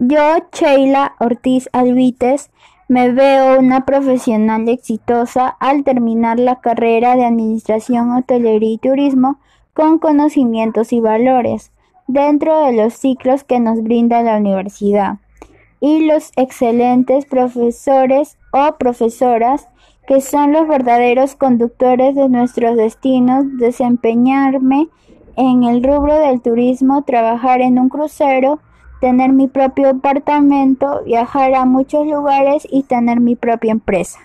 Yo, Sheila Ortiz Alvites, me veo una profesional exitosa al terminar la carrera de Administración, Hotelería y Turismo con conocimientos y valores dentro de los ciclos que nos brinda la universidad. Y los excelentes profesores o profesoras que son los verdaderos conductores de nuestros destinos, desempeñarme en el rubro del turismo, trabajar en un crucero, tener mi propio apartamento, viajar a muchos lugares y tener mi propia empresa.